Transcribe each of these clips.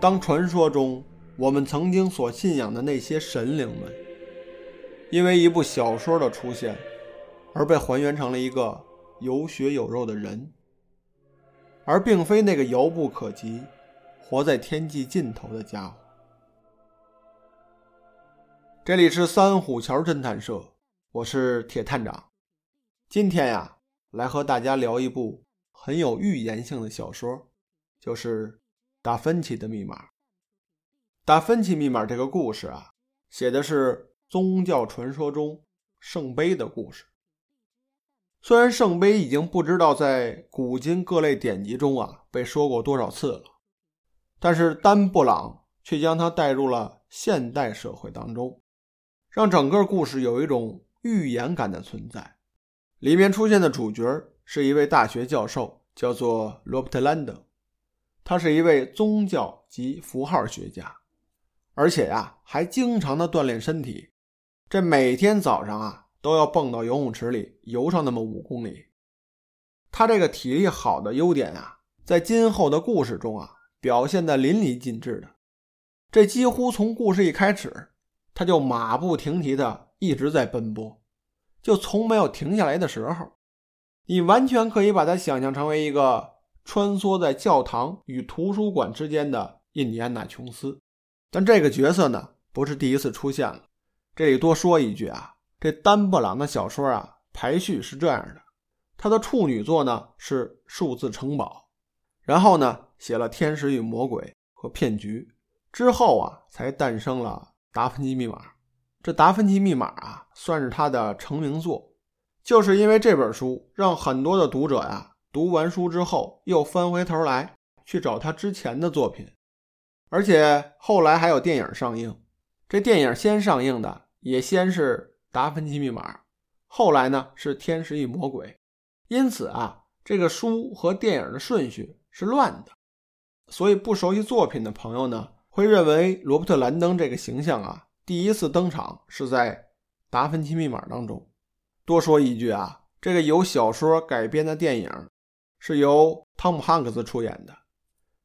当传说中我们曾经所信仰的那些神灵们，因为一部小说的出现，而被还原成了一个有血有肉的人，而并非那个遥不可及、活在天际尽头的家伙。这里是三虎桥侦探社，我是铁探长。今天呀，来和大家聊一部很有预言性的小说，就是。达芬奇的密码，达芬奇密码这个故事啊，写的是宗教传说中圣杯的故事。虽然圣杯已经不知道在古今各类典籍中啊被说过多少次了，但是丹布朗却将它带入了现代社会当中，让整个故事有一种预言感的存在。里面出现的主角是一位大学教授，叫做罗伯特·兰登。他是一位宗教及符号学家，而且呀，还经常的锻炼身体。这每天早上啊，都要蹦到游泳池里游上那么五公里。他这个体力好的优点啊，在今后的故事中啊，表现的淋漓尽致的。这几乎从故事一开始，他就马不停蹄的一直在奔波，就从没有停下来的时候。你完全可以把他想象成为一个。穿梭在教堂与图书馆之间的印第安纳琼斯，但这个角色呢不是第一次出现了。这里多说一句啊，这丹布朗的小说啊排序是这样的：他的处女作呢是《数字城堡》，然后呢写了《天使与魔鬼》和《骗局》，之后啊才诞生了《达芬奇密码》。这《达芬奇密码》啊算是他的成名作，就是因为这本书让很多的读者呀。读完书之后，又翻回头来去找他之前的作品，而且后来还有电影上映。这电影先上映的也先是《达芬奇密码》，后来呢是《天使与魔鬼》。因此啊，这个书和电影的顺序是乱的。所以不熟悉作品的朋友呢，会认为罗伯特·兰登这个形象啊，第一次登场是在《达芬奇密码》当中。多说一句啊，这个由小说改编的电影。是由汤姆·汉克斯出演的，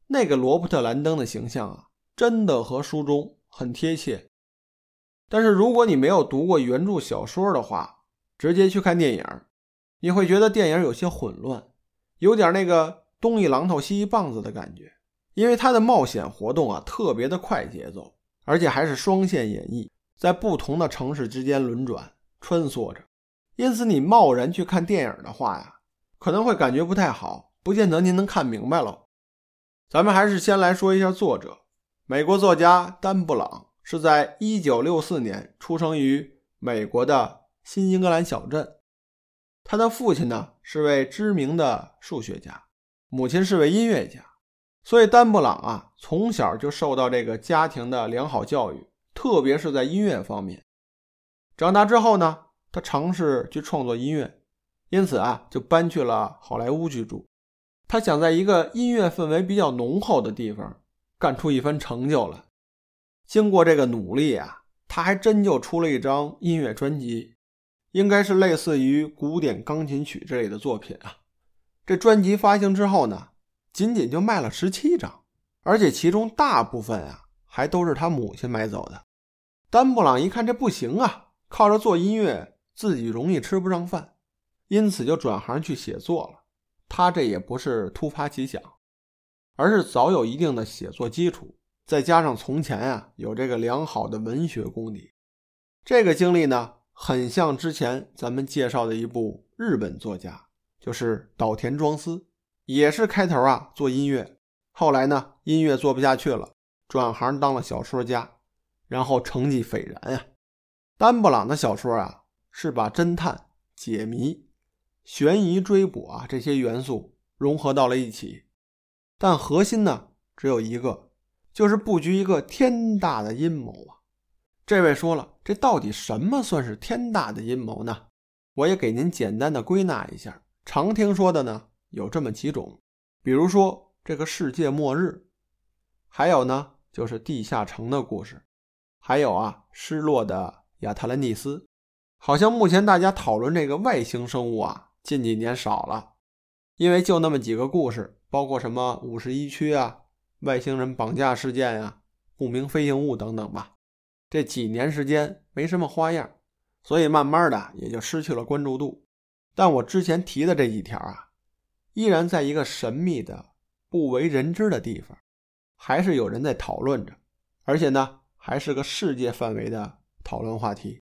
那个罗伯特·兰登的形象啊，真的和书中很贴切。但是如果你没有读过原著小说的话，直接去看电影，你会觉得电影有些混乱，有点那个东一榔头西一棒子的感觉。因为他的冒险活动啊，特别的快节奏，而且还是双线演绎，在不同的城市之间轮转穿梭着。因此，你贸然去看电影的话呀。可能会感觉不太好，不见得您能看明白喽。咱们还是先来说一下作者，美国作家丹布朗是在1964年出生于美国的新英格兰小镇。他的父亲呢是位知名的数学家，母亲是位音乐家，所以丹布朗啊从小就受到这个家庭的良好教育，特别是在音乐方面。长大之后呢，他尝试去创作音乐。因此啊，就搬去了好莱坞居住。他想在一个音乐氛围比较浓厚的地方干出一番成就来。经过这个努力啊，他还真就出了一张音乐专辑，应该是类似于古典钢琴曲之类的作品啊。这专辑发行之后呢，仅仅就卖了十七张，而且其中大部分啊还都是他母亲买走的。丹布朗一看这不行啊，靠着做音乐自己容易吃不上饭。因此就转行去写作了。他这也不是突发奇想，而是早有一定的写作基础，再加上从前啊有这个良好的文学功底。这个经历呢，很像之前咱们介绍的一部日本作家，就是岛田庄司，也是开头啊做音乐，后来呢音乐做不下去了，转行当了小说家，然后成绩斐然啊。丹布朗的小说啊是把侦探解谜。悬疑追捕啊，这些元素融合到了一起，但核心呢只有一个，就是布局一个天大的阴谋啊。这位说了，这到底什么算是天大的阴谋呢？我也给您简单的归纳一下，常听说的呢有这么几种，比如说这个世界末日，还有呢就是地下城的故事，还有啊失落的亚特兰蒂斯。好像目前大家讨论这个外星生物啊。近几年少了，因为就那么几个故事，包括什么五十一区啊、外星人绑架事件呀、不明飞行物等等吧。这几年时间没什么花样，所以慢慢的也就失去了关注度。但我之前提的这几条啊，依然在一个神秘的、不为人知的地方，还是有人在讨论着，而且呢，还是个世界范围的讨论话题。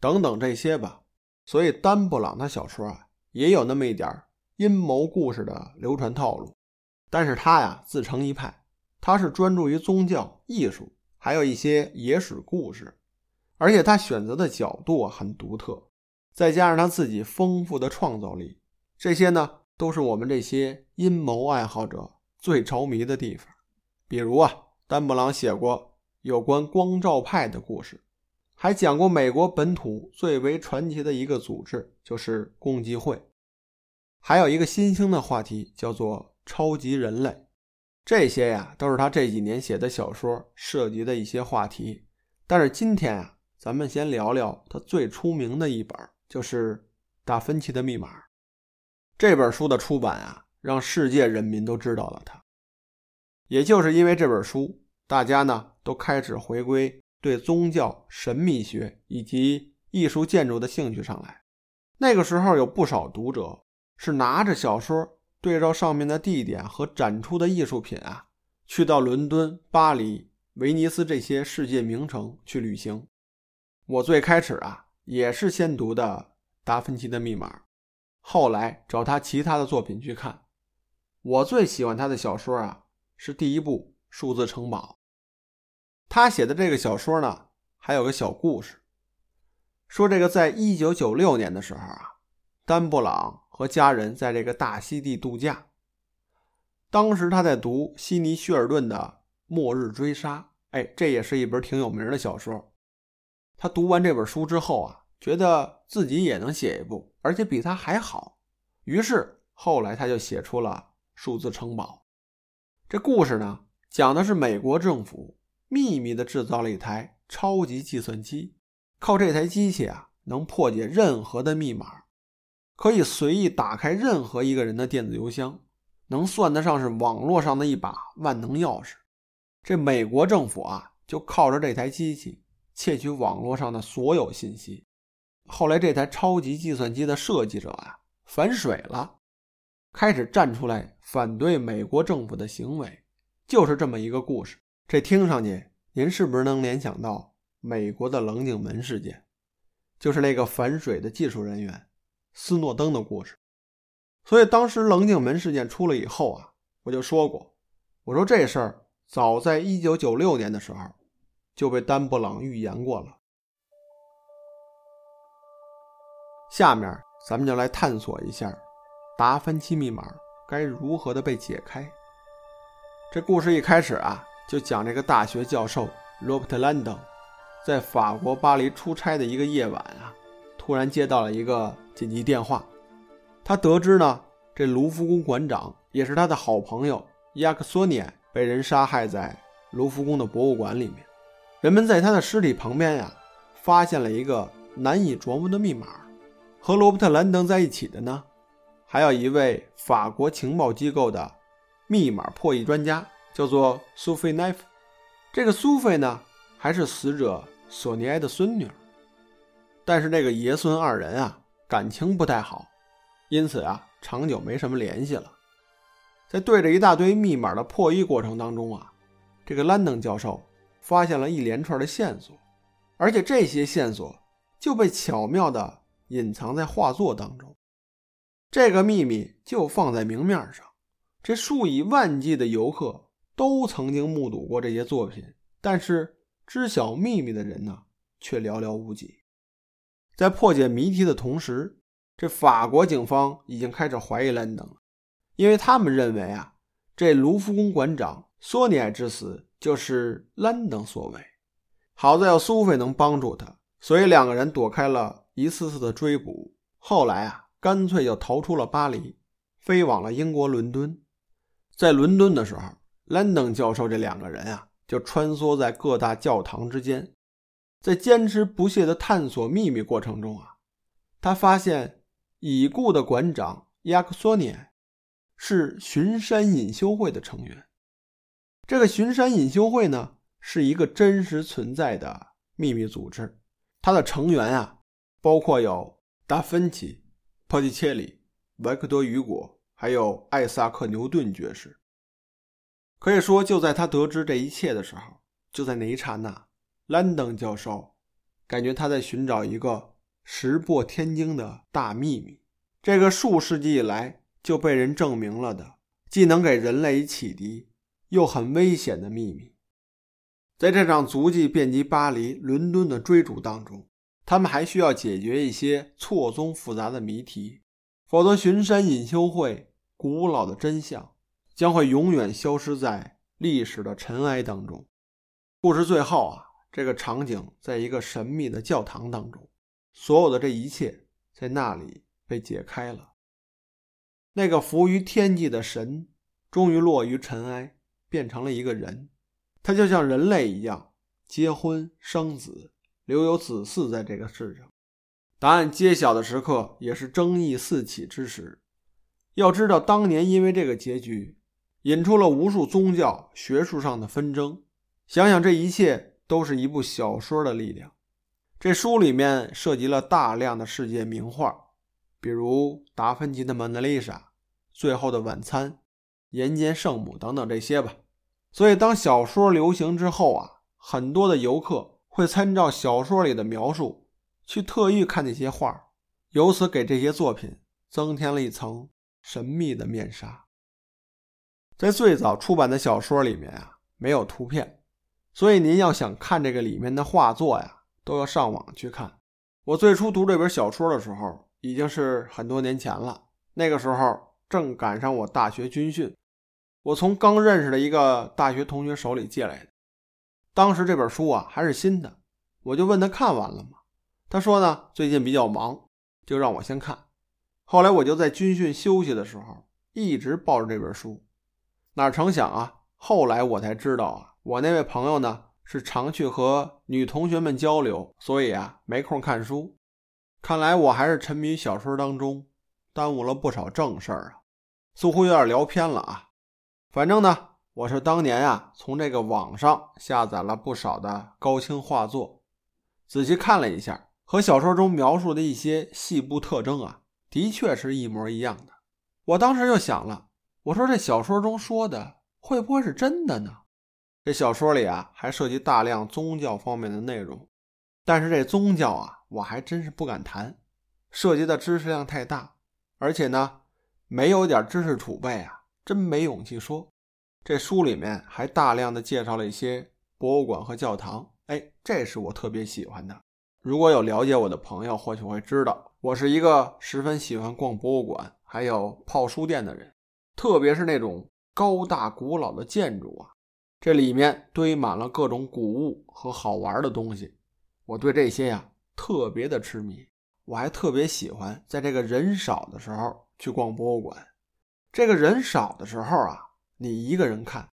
等等这些吧。所以丹布朗的小说啊，也有那么一点阴谋故事的流传套路。但是他呀自成一派，他是专注于宗教、艺术，还有一些野史故事，而且他选择的角度很独特。再加上他自己丰富的创造力，这些呢都是我们这些阴谋爱好者最着迷的地方。比如啊，丹布朗写过有关光照派的故事，还讲过美国本土最为传奇的一个组织，就是共济会。还有一个新兴的话题叫做超级人类，这些呀都是他这几年写的小说涉及的一些话题。但是今天啊，咱们先聊聊他最出名的一本。就是《达芬奇的密码》这本书的出版啊，让世界人民都知道了他。也就是因为这本书，大家呢都开始回归对宗教、神秘学以及艺术建筑的兴趣上来。那个时候有不少读者是拿着小说，对照上面的地点和展出的艺术品啊，去到伦敦、巴黎、威尼斯这些世界名城去旅行。我最开始啊。也是先读的《达芬奇的密码》，后来找他其他的作品去看。我最喜欢他的小说啊，是第一部《数字城堡》。他写的这个小说呢，还有个小故事，说这个在一九九六年的时候啊，丹布朗和家人在这个大溪地度假。当时他在读悉尼·希尔顿的《末日追杀》，哎，这也是一本挺有名的小说。他读完这本书之后啊，觉得自己也能写一部，而且比他还好。于是后来他就写出了《数字城堡》。这故事呢，讲的是美国政府秘密的制造了一台超级计算机，靠这台机器啊，能破解任何的密码，可以随意打开任何一个人的电子邮箱，能算得上是网络上的一把万能钥匙。这美国政府啊，就靠着这台机器。窃取网络上的所有信息。后来，这台超级计算机的设计者啊反水了，开始站出来反对美国政府的行为。就是这么一个故事。这听上去，您是不是能联想到美国的棱镜门事件？就是那个反水的技术人员斯诺登的故事。所以，当时棱镜门事件出了以后啊，我就说过，我说这事儿早在1996年的时候。就被丹布朗预言过了。下面咱们就来探索一下达芬奇密码该如何的被解开。这故事一开始啊，就讲这个大学教授罗伯特·兰登在法国巴黎出差的一个夜晚啊，突然接到了一个紧急电话。他得知呢，这卢浮宫馆长也是他的好朋友亚克索涅被人杀害在卢浮宫的博物馆里面。人们在他的尸体旁边呀，发现了一个难以琢磨的密码。和罗伯特·兰登在一起的呢，还有一位法国情报机构的密码破译专家，叫做苏菲奈夫。这个苏菲呢，还是死者索尼埃的孙女。但是这个爷孙二人啊，感情不太好，因此啊，长久没什么联系了。在对着一大堆密码的破译过程当中啊，这个兰登教授。发现了一连串的线索，而且这些线索就被巧妙地隐藏在画作当中。这个秘密就放在明面上，这数以万计的游客都曾经目睹过这些作品，但是知晓秘密的人呢，却寥寥无几。在破解谜题的同时，这法国警方已经开始怀疑兰登了，因为他们认为啊，这卢浮宫馆长索尼埃之死。就是兰登所为，好在有苏菲能帮助他，所以两个人躲开了一次次的追捕。后来啊，干脆就逃出了巴黎，飞往了英国伦敦。在伦敦的时候，兰登教授这两个人啊，就穿梭在各大教堂之间，在坚持不懈的探索秘密过程中啊，他发现已故的馆长亚克索尼是巡山隐修会的成员。这个巡山隐修会呢，是一个真实存在的秘密组织，它的成员啊，包括有达芬奇、波提切利、维克多·雨果，还有艾萨克·牛顿爵士。可以说，就在他得知这一切的时候，就在那一刹那，兰登教授感觉他在寻找一个石破天惊的大秘密。这个数世纪以来就被人证明了的，既能给人类以启迪，又很危险的秘密，在这场足迹遍及巴黎、伦敦的追逐当中，他们还需要解决一些错综复杂的谜题，否则巡山隐修会古老的真相将会永远消失在历史的尘埃当中。故事最后啊，这个场景在一个神秘的教堂当中，所有的这一切在那里。被解开了，那个浮于天际的神终于落于尘埃，变成了一个人。他就像人类一样，结婚生子，留有子嗣在这个世上。答案揭晓的时刻，也是争议四起之时。要知道，当年因为这个结局，引出了无数宗教、学术上的纷争。想想这一切，都是一部小说的力量。这书里面涉及了大量的世界名画。比如达芬奇的《蒙娜丽莎》《最后的晚餐》《人间圣母》等等这些吧。所以，当小说流行之后啊，很多的游客会参照小说里的描述，去特意看那些画，由此给这些作品增添了一层神秘的面纱。在最早出版的小说里面啊，没有图片，所以您要想看这个里面的画作呀，都要上网去看。我最初读这本小说的时候。已经是很多年前了，那个时候正赶上我大学军训，我从刚认识的一个大学同学手里借来的。当时这本书啊还是新的，我就问他看完了吗？他说呢最近比较忙，就让我先看。后来我就在军训休息的时候一直抱着这本书，哪成想啊，后来我才知道啊，我那位朋友呢是常去和女同学们交流，所以啊没空看书。看来我还是沉迷小说当中，耽误了不少正事儿啊，似乎有点聊偏了啊。反正呢，我是当年啊从这个网上下载了不少的高清画作，仔细看了一下，和小说中描述的一些细部特征啊，的确是一模一样的。我当时就想了，我说这小说中说的会不会是真的呢？这小说里啊还涉及大量宗教方面的内容，但是这宗教啊。我还真是不敢谈，涉及的知识量太大，而且呢，没有点知识储备啊，真没勇气说。这书里面还大量的介绍了一些博物馆和教堂，哎，这是我特别喜欢的。如果有了解我的朋友，或许会知道，我是一个十分喜欢逛博物馆还有泡书店的人，特别是那种高大古老的建筑啊，这里面堆满了各种古物和好玩的东西，我对这些呀。特别的痴迷，我还特别喜欢在这个人少的时候去逛博物馆。这个人少的时候啊，你一个人看，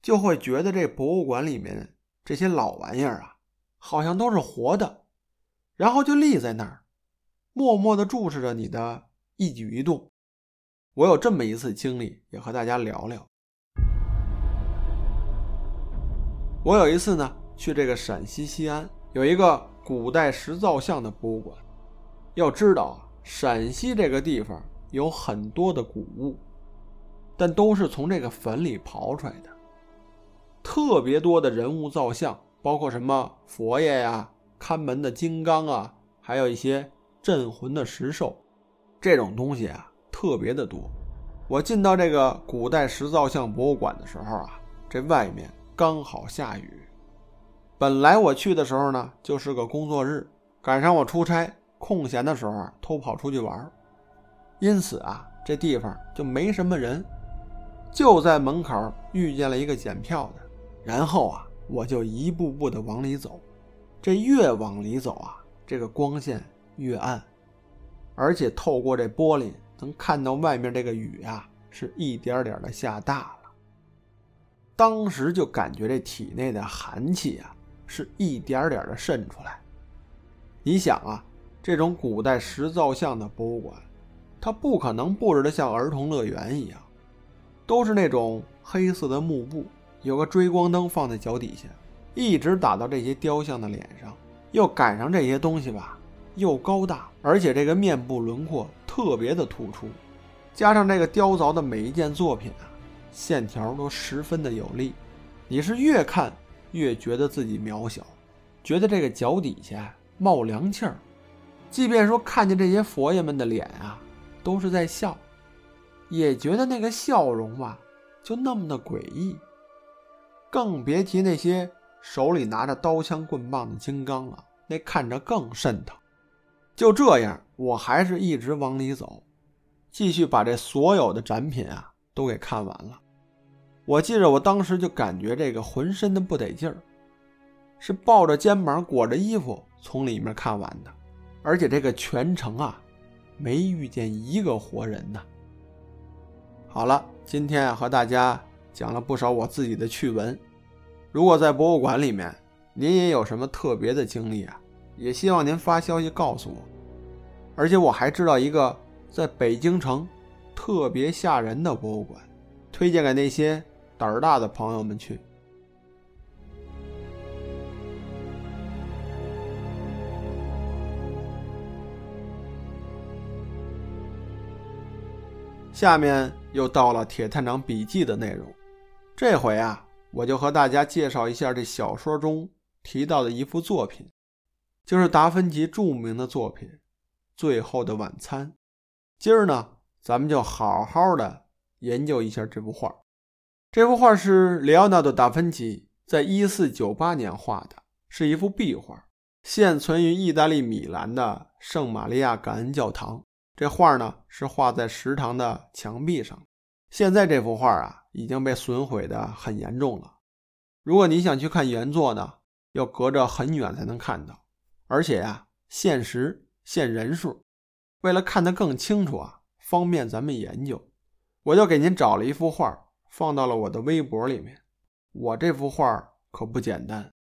就会觉得这博物馆里面这些老玩意儿啊，好像都是活的，然后就立在那儿，默默地注视着你的一举一动。我有这么一次经历，也和大家聊聊。我有一次呢，去这个陕西西安，有一个。古代石造像的博物馆，要知道啊，陕西这个地方有很多的古物，但都是从这个坟里刨出来的。特别多的人物造像，包括什么佛爷呀、看门的金刚啊，还有一些镇魂的石兽，这种东西啊特别的多。我进到这个古代石造像博物馆的时候啊，这外面刚好下雨。本来我去的时候呢，就是个工作日，赶上我出差，空闲的时候，偷跑出去玩，因此啊，这地方就没什么人。就在门口遇见了一个检票的，然后啊，我就一步步的往里走。这越往里走啊，这个光线越暗，而且透过这玻璃能看到外面这个雨啊，是一点点的下大了。当时就感觉这体内的寒气啊。是一点点的渗出来。你想啊，这种古代石造像的博物馆，它不可能布置的像儿童乐园一样，都是那种黑色的幕布，有个追光灯放在脚底下，一直打到这些雕像的脸上，又赶上这些东西吧，又高大，而且这个面部轮廓特别的突出，加上这个雕凿的每一件作品啊，线条都十分的有力，你是越看越觉得自己渺小，觉得这个脚底下冒凉气儿，即便说看见这些佛爷们的脸啊，都是在笑，也觉得那个笑容吧，就那么的诡异。更别提那些手里拿着刀枪棍棒的金刚了，那看着更瘆疼。就这样，我还是一直往里走，继续把这所有的展品啊都给看完了。我记着，我当时就感觉这个浑身的不得劲儿，是抱着肩膀裹着衣服从里面看完的，而且这个全程啊没遇见一个活人呢。好了，今天啊和大家。讲了不少我自己的趣闻，如果在博物馆里面您也有什么特别的经历啊，也希望您发消息告诉我。而且我还知道一个在北京城特别吓人的博物馆，推荐给那些胆儿大的朋友们去。下面又到了铁探长笔记的内容。这回啊，我就和大家介绍一下这小说中提到的一幅作品，就是达芬奇著名的作品《最后的晚餐》。今儿呢，咱们就好好的研究一下这幅画。这幅画是里奥纳多·达芬奇在一四九八年画的，是一幅壁画，现存于意大利米兰的圣玛利亚感恩教堂。这画呢，是画在食堂的墙壁上。现在这幅画啊已经被损毁的很严重了。如果你想去看原作呢，要隔着很远才能看到，而且呀限时限人数。为了看得更清楚啊，方便咱们研究，我就给您找了一幅画放到了我的微博里面。我这幅画可不简单，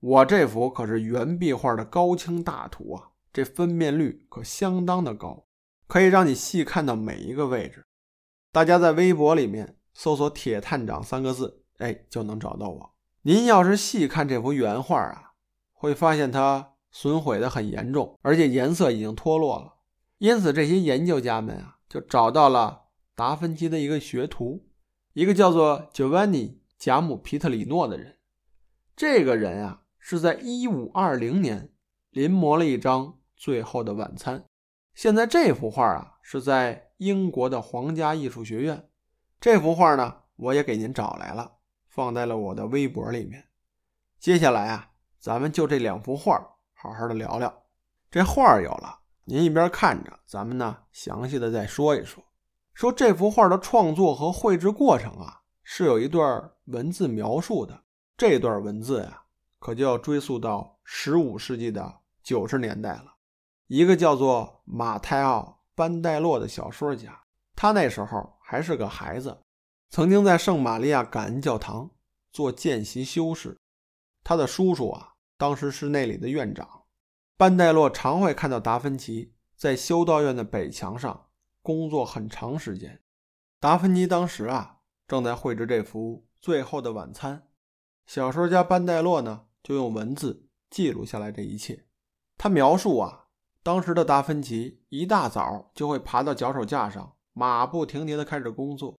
我这幅可是原壁画的高清大图啊，这分辨率可相当的高，可以让你细看到每一个位置。大家在微博里面搜索“铁探长”三个字，哎，就能找到我。您要是细看这幅原画啊，会发现它损毁的很严重，而且颜色已经脱落了。因此，这些研究家们啊，就找到了达芬奇的一个学徒，一个叫做 Giovanni 贾姆皮特里诺的人。这个人啊，是在1520年临摹了一张《最后的晚餐》。现在这幅画啊，是在。英国的皇家艺术学院，这幅画呢，我也给您找来了，放在了我的微博里面。接下来啊，咱们就这两幅画好好的聊聊。这画有了，您一边看着，咱们呢详细的再说一说。说这幅画的创作和绘制过程啊，是有一段文字描述的。这段文字呀，可就要追溯到十五世纪的九十年代了。一个叫做马泰奥。班代洛的小说家，他那时候还是个孩子，曾经在圣玛利亚感恩教堂做见习修士。他的叔叔啊，当时是那里的院长。班代洛常会看到达芬奇在修道院的北墙上工作很长时间。达芬奇当时啊，正在绘制这幅《最后的晚餐》。小说家班代洛呢，就用文字记录下来这一切。他描述啊。当时的达芬奇一大早就会爬到脚手架上，马不停蹄地开始工作。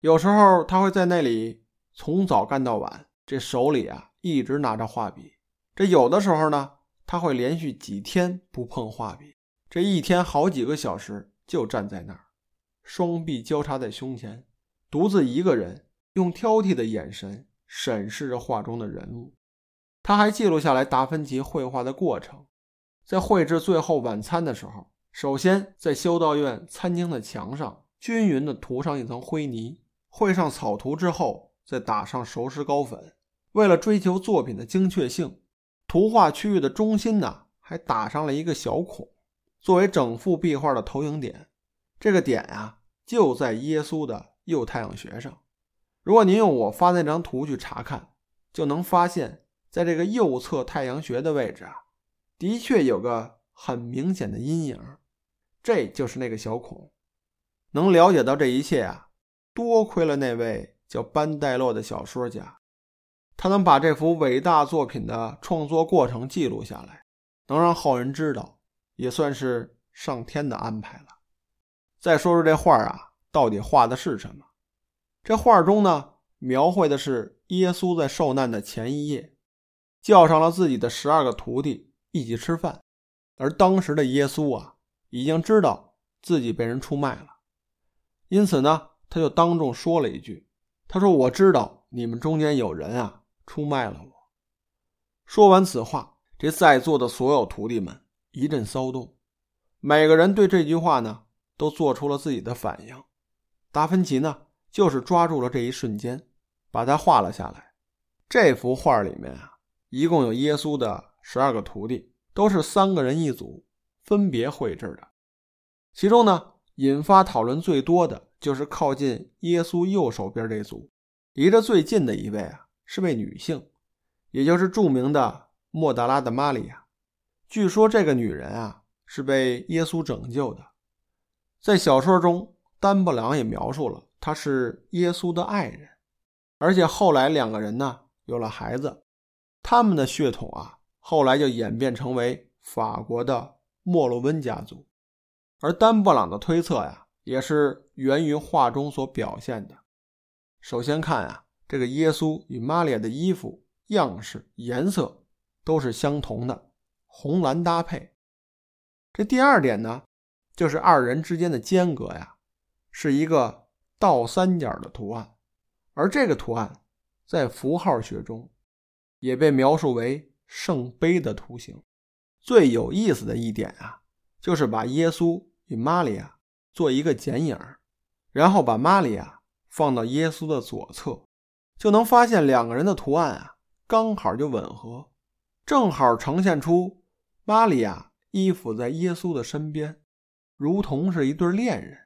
有时候他会在那里从早干到晚，这手里啊一直拿着画笔。这有的时候呢，他会连续几天不碰画笔，这一天好几个小时就站在那儿，双臂交叉在胸前，独自一个人用挑剔的眼神审视着画中的人物。他还记录下来达芬奇绘画的过程。在绘制《最后晚餐》的时候，首先在修道院餐厅的墙上均匀地涂上一层灰泥，绘上草图之后，再打上熟石膏粉。为了追求作品的精确性，图画区域的中心呢，还打上了一个小孔，作为整幅壁画的投影点。这个点啊，就在耶稣的右太阳穴上。如果您用我发那张图去查看，就能发现，在这个右侧太阳穴的位置啊。的确有个很明显的阴影，这就是那个小孔。能了解到这一切啊，多亏了那位叫班代洛的小说家。他能把这幅伟大作品的创作过程记录下来，能让后人知道，也算是上天的安排了。再说说这画啊，到底画的是什么？这画中呢，描绘的是耶稣在受难的前一夜，叫上了自己的十二个徒弟一起吃饭，而当时的耶稣啊，已经知道自己被人出卖了，因此呢，他就当众说了一句：“他说我知道你们中间有人啊，出卖了我。”说完此话，这在座的所有徒弟们一阵骚动，每个人对这句话呢。都做出了自己的反应。达芬奇呢，就是抓住了这一瞬间，把它画了下来。这幅画里面啊，一共有耶稣的十二个徒弟，都是三个人一组，分别绘制的。其中呢，引发讨论最多的就是靠近耶稣右手边这组，离着最近的一位啊，是位女性，也就是著名的莫达拉的玛利亚。据说这个女人啊，是被耶稣拯救的。在小说中，丹布朗也描述了他是耶稣的爱人，而且后来两个人呢有了孩子，他们的血统啊后来就演变成为法国的莫洛温家族。而丹布朗的推测呀，也是源于画中所表现的。首先看啊，这个耶稣与玛利亚的衣服样式、颜色都是相同的，红蓝搭配。这第二点呢？就是二人之间的间隔呀，是一个倒三角的图案，而这个图案在符号学中也被描述为圣杯的图形。最有意思的一点啊，就是把耶稣与玛利亚做一个剪影，然后把玛利亚放到耶稣的左侧，就能发现两个人的图案啊刚好就吻合，正好呈现出玛利亚依附在耶稣的身边。如同是一对恋人，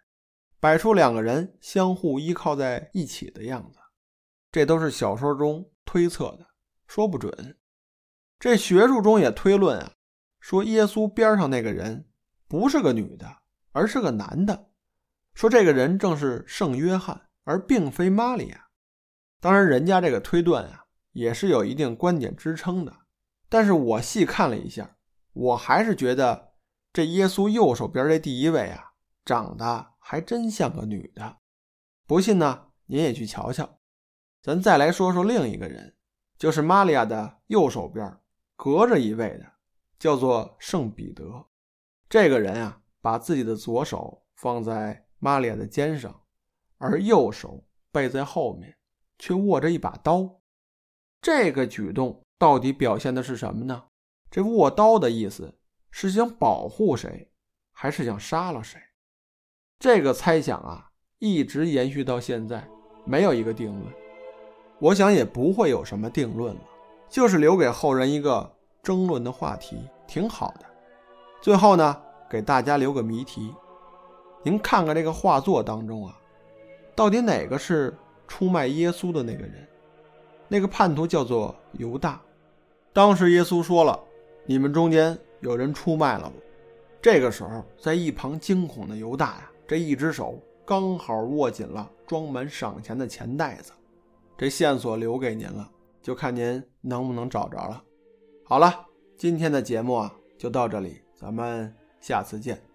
摆出两个人相互依靠在一起的样子。这都是小说中推测的，说不准。这学术中也推论啊，说耶稣边上那个人不是个女的，而是个男的。说这个人正是圣约翰，而并非玛利亚。当然，人家这个推断啊，也是有一定观点支撑的。但是我细看了一下，我还是觉得。这耶稣右手边这第一位啊，长得还真像个女的。不信呢，您也去瞧瞧。咱再来说说另一个人，就是玛利亚的右手边隔着一位的，叫做圣彼得。这个人啊，把自己的左手放在玛利亚的肩上，而右手背在后面，却握着一把刀。这个举动到底表现的是什么呢？这握刀的意思。是想保护谁，还是想杀了谁？这个猜想啊，一直延续到现在，没有一个定论。我想也不会有什么定论了，就是留给后人一个争论的话题，挺好的。最后呢，给大家留个谜题：您看看这个画作当中啊，到底哪个是出卖耶稣的那个人？那个叛徒叫做犹大。当时耶稣说了：“你们中间。”有人出卖了我。这个时候，在一旁惊恐的犹大呀，这一只手刚好握紧了装满赏钱的钱袋子。这线索留给您了，就看您能不能找着了。好了，今天的节目啊，就到这里，咱们下次见。